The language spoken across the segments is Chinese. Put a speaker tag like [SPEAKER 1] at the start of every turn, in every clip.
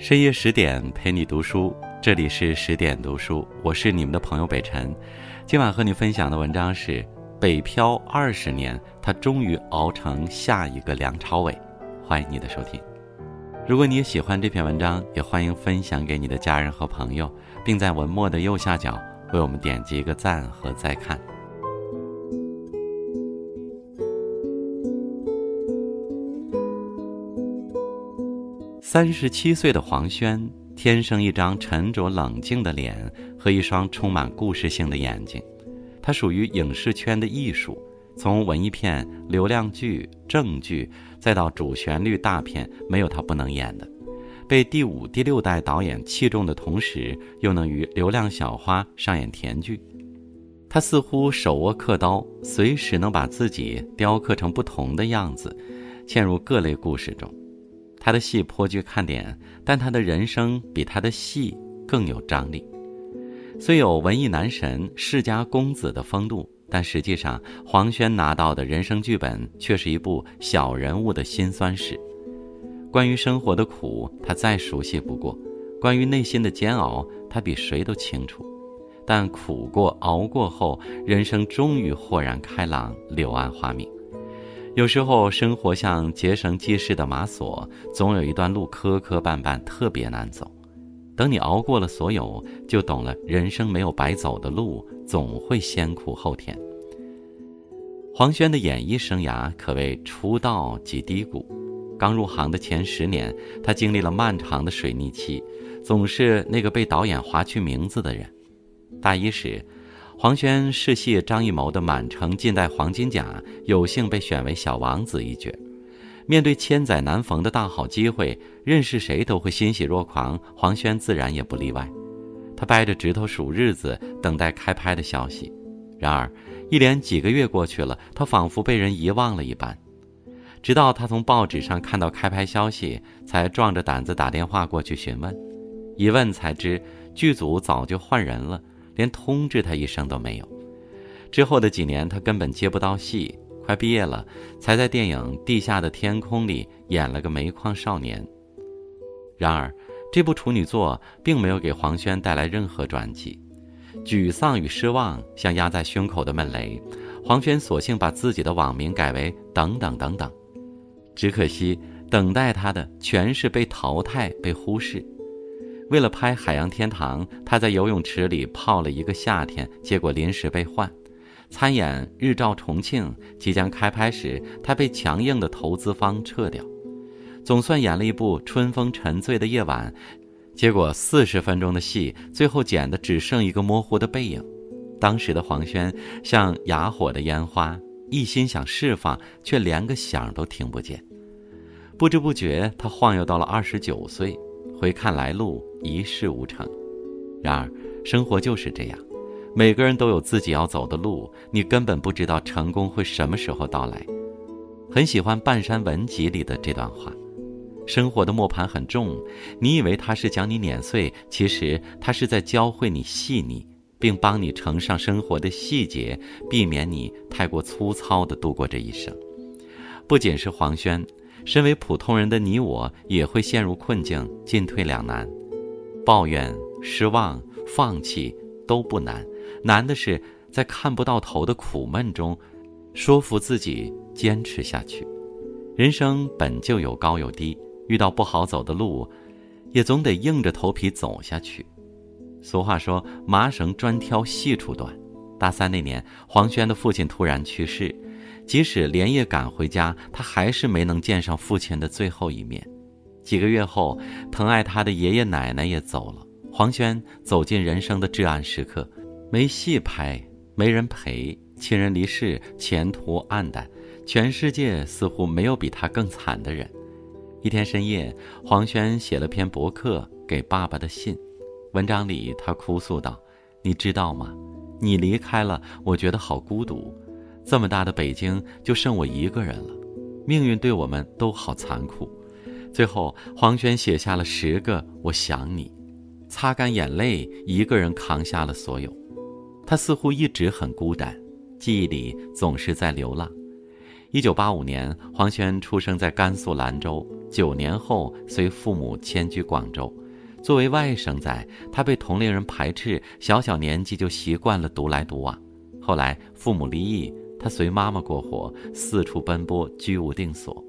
[SPEAKER 1] 深夜十点陪你读书，这里是十点读书，我是你们的朋友北辰。今晚和你分享的文章是《北漂二十年，他终于熬成下一个梁朝伟》。欢迎你的收听。如果你也喜欢这篇文章，也欢迎分享给你的家人和朋友，并在文末的右下角为我们点击一个赞和再看。三十七岁的黄轩，天生一张沉着冷静的脸和一双充满故事性的眼睛。他属于影视圈的艺术，从文艺片、流量剧、正剧，再到主旋律大片，没有他不能演的。被第五、第六代导演器重的同时，又能与流量小花上演甜剧。他似乎手握刻刀，随时能把自己雕刻成不同的样子，嵌入各类故事中。他的戏颇具看点，但他的人生比他的戏更有张力。虽有文艺男神、世家公子的风度，但实际上黄轩拿到的人生剧本却是一部小人物的辛酸史。关于生活的苦，他再熟悉不过；关于内心的煎熬，他比谁都清楚。但苦过、熬过后，人生终于豁然开朗，柳暗花明。有时候，生活像结绳记事的马索，总有一段路磕磕绊绊，特别难走。等你熬过了所有，就懂了，人生没有白走的路，总会先苦后甜。黄轩的演艺生涯可谓出道即低谷，刚入行的前十年，他经历了漫长的水逆期，总是那个被导演划去名字的人。大一时。黄轩试戏张艺谋的《满城尽带黄金甲》，有幸被选为小王子一角。面对千载难逢的大好机会，认识谁都会欣喜若狂，黄轩自然也不例外。他掰着指头数日子，等待开拍的消息。然而，一连几个月过去了，他仿佛被人遗忘了一般。直到他从报纸上看到开拍消息，才壮着胆子打电话过去询问。一问才知，剧组早就换人了。连通知他一声都没有。之后的几年，他根本接不到戏。快毕业了，才在电影《地下的天空》里演了个煤矿少年。然而，这部处女作并没有给黄轩带来任何转机，沮丧与失望像压在胸口的闷雷。黄轩索性把自己的网名改为“等等等等”，只可惜等待他的全是被淘汰、被忽视。为了拍《海洋天堂》，他在游泳池里泡了一个夏天，结果临时被换。参演《日照重庆》，即将开拍时，他被强硬的投资方撤掉。总算演了一部《春风沉醉的夜晚》，结果四十分钟的戏，最后剪的只剩一个模糊的背影。当时的黄轩像哑火的烟花，一心想释放，却连个响都听不见。不知不觉，他晃悠到了二十九岁。回看来路，一事无成。然而，生活就是这样，每个人都有自己要走的路，你根本不知道成功会什么时候到来。很喜欢《半山文集》里的这段话：生活的磨盘很重，你以为它是将你碾碎，其实它是在教会你细腻，并帮你乘上生活的细节，避免你太过粗糙地度过这一生。不仅是黄轩。身为普通人的你我也会陷入困境，进退两难，抱怨、失望、放弃都不难，难的是在看不到头的苦闷中，说服自己坚持下去。人生本就有高有低，遇到不好走的路，也总得硬着头皮走下去。俗话说：“麻绳专挑细处断。”大三那年，黄轩的父亲突然去世。即使连夜赶回家，他还是没能见上父亲的最后一面。几个月后，疼爱他的爷爷奶奶也走了。黄轩走进人生的至暗时刻，没戏拍，没人陪，亲人离世，前途黯淡，全世界似乎没有比他更惨的人。一天深夜，黄轩写了篇博客给爸爸的信，文章里他哭诉道：“你知道吗？你离开了，我觉得好孤独。”这么大的北京就剩我一个人了，命运对我们都好残酷。最后，黄轩写下了十个“我想你”，擦干眼泪，一个人扛下了所有。他似乎一直很孤单，记忆里总是在流浪。一九八五年，黄轩出生在甘肃兰州，九年后随父母迁居广州。作为外甥仔，他被同龄人排斥，小小年纪就习惯了独来独往。后来父母离异，他随妈妈过活，四处奔波，居无定所。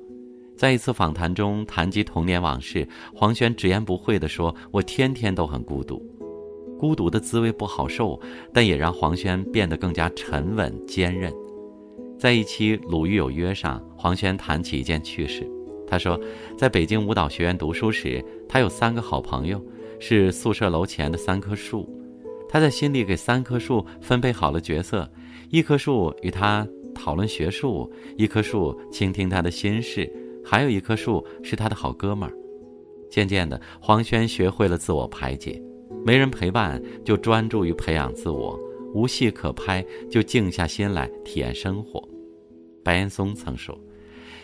[SPEAKER 1] 在一次访谈中谈及童年往事，黄轩直言不讳地说：“我天天都很孤独，孤独的滋味不好受，但也让黄轩变得更加沉稳坚韧。”在一期《鲁豫有约》上，黄轩谈起一件趣事。他说，在北京舞蹈学院读书时，他有三个好朋友，是宿舍楼前的三棵树。他在心里给三棵树分配好了角色：一棵树与他讨论学术，一棵树倾听他的心事，还有一棵树是他的好哥们儿。渐渐的，黄轩学会了自我排解，没人陪伴就专注于培养自我，无戏可拍就静下心来体验生活。白岩松曾说：“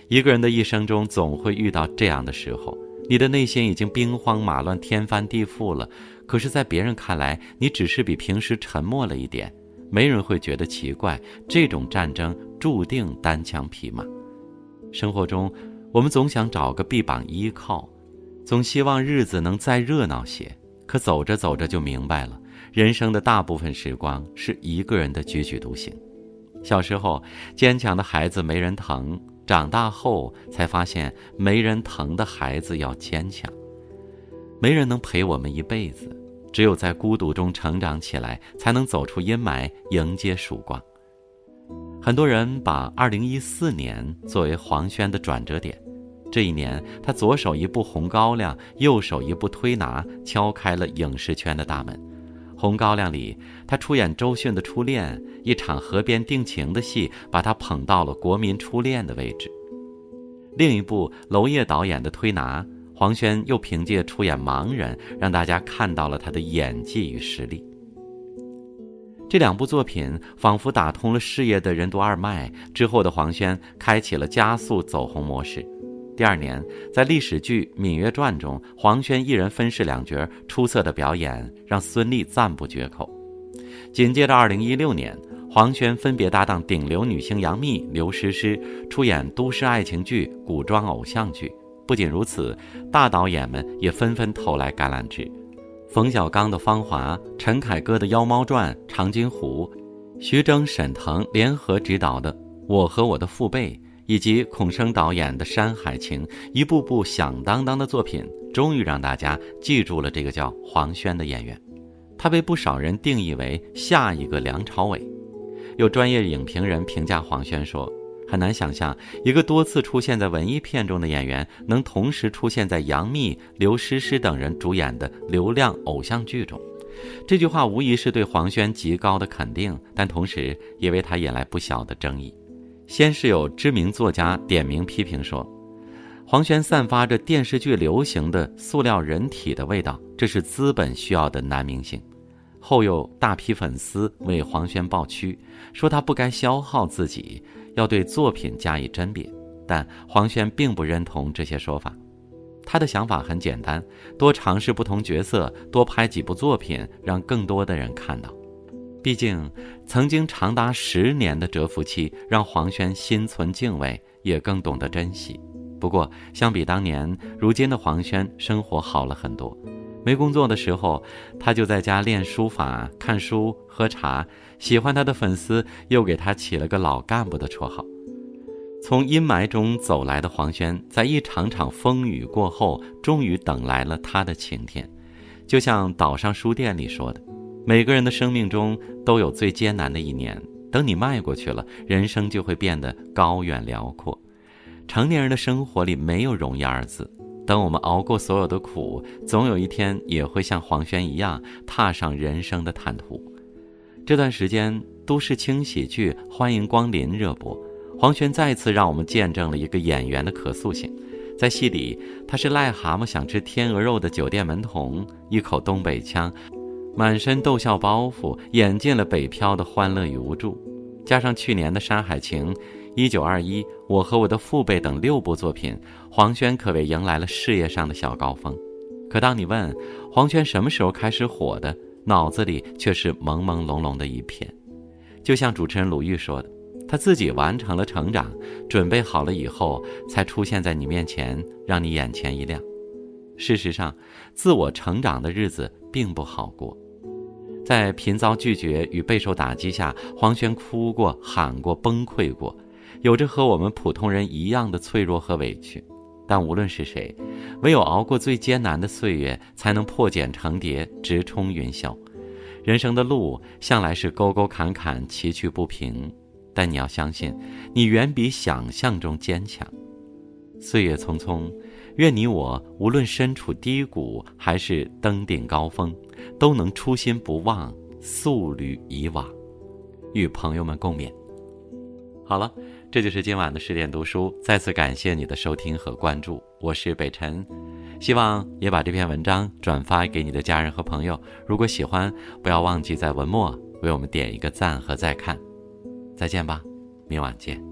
[SPEAKER 1] 一个人的一生中，总会遇到这样的时候，你的内心已经兵荒马乱、天翻地覆了。可是，在别人看来，你只是比平时沉默了一点，没人会觉得奇怪。这种战争注定单枪匹马。生活中，我们总想找个臂膀依靠，总希望日子能再热闹些。可走着走着就明白了，人生的大部分时光是一个人的踽踽独行。”小时候，坚强的孩子没人疼；长大后才发现，没人疼的孩子要坚强。没人能陪我们一辈子，只有在孤独中成长起来，才能走出阴霾，迎接曙光。很多人把2014年作为黄轩的转折点，这一年，他左手一部《红高粱》，右手一部《推拿》，敲开了影视圈的大门。《红高粱》里，他出演周迅的初恋，一场河边定情的戏，把他捧到了国民初恋的位置。另一部娄烨导演的《推拿》，黄轩又凭借出演盲人，让大家看到了他的演技与实力。这两部作品仿佛打通了事业的任督二脉，之后的黄轩开启了加速走红模式。第二年，在历史剧《芈月传》中，黄轩一人分饰两角，出色的表演让孙俪赞不绝口。紧接着，二零一六年，黄轩分别搭档顶流女星杨幂、刘诗诗，出演都市爱情剧、古装偶像剧。不仅如此，大导演们也纷纷投来橄榄枝。冯小刚的《芳华》，陈凯歌的《妖猫传》，长津湖、徐峥、沈腾联合执导的《我和我的父辈》。以及孔笙导演的《山海情》，一部部响当当的作品，终于让大家记住了这个叫黄轩的演员。他被不少人定义为下一个梁朝伟。有专业影评人评价黄轩说：“很难想象一个多次出现在文艺片中的演员，能同时出现在杨幂、刘诗诗等人主演的流量偶像剧中。”这句话无疑是对黄轩极高的肯定，但同时也为他引来不小的争议。先是有知名作家点名批评说，黄轩散发着电视剧流行的塑料人体的味道，这是资本需要的男明星。后有大批粉丝为黄轩抱屈，说他不该消耗自己，要对作品加以甄别。但黄轩并不认同这些说法，他的想法很简单：多尝试不同角色，多拍几部作品，让更多的人看到。毕竟，曾经长达十年的蛰伏期，让黄轩心存敬畏，也更懂得珍惜。不过，相比当年，如今的黄轩生活好了很多。没工作的时候，他就在家练书法、看书、喝茶。喜欢他的粉丝又给他起了个“老干部”的绰号。从阴霾中走来的黄轩，在一场场风雨过后，终于等来了他的晴天。就像岛上书店里说的。每个人的生命中都有最艰难的一年，等你迈过去了，人生就会变得高远辽阔。成年人的生活里没有容易二字，等我们熬过所有的苦，总有一天也会像黄轩一样踏上人生的坦途。这段时间，都市轻喜剧《欢迎光临》热播，黄轩再次让我们见证了一个演员的可塑性。在戏里，他是癞蛤蟆想吃天鹅肉的酒店门童，一口东北腔。满身逗笑包袱，演尽了北漂的欢乐与无助，加上去年的《山海情》《一九二一》《我和我的父辈》等六部作品，黄轩可谓迎来了事业上的小高峰。可当你问黄轩什么时候开始火的，脑子里却是朦朦胧胧的一片。就像主持人鲁豫说的：“他自己完成了成长，准备好了以后，才出现在你面前，让你眼前一亮。事实上，自我成长的日子并不好过。在频遭拒绝与备受打击下，黄轩哭过、喊过、崩溃过，有着和我们普通人一样的脆弱和委屈。但无论是谁，唯有熬过最艰难的岁月，才能破茧成蝶，直冲云霄。人生的路向来是沟沟坎坎，崎岖不平。但你要相信，你远比想象中坚强。岁月匆匆，愿你我无论身处低谷还是登顶高峰，都能初心不忘，素履以往。与朋友们共勉。好了，这就是今晚的十点读书。再次感谢你的收听和关注，我是北辰，希望也把这篇文章转发给你的家人和朋友。如果喜欢，不要忘记在文末为我们点一个赞和再看。再见吧，明晚见。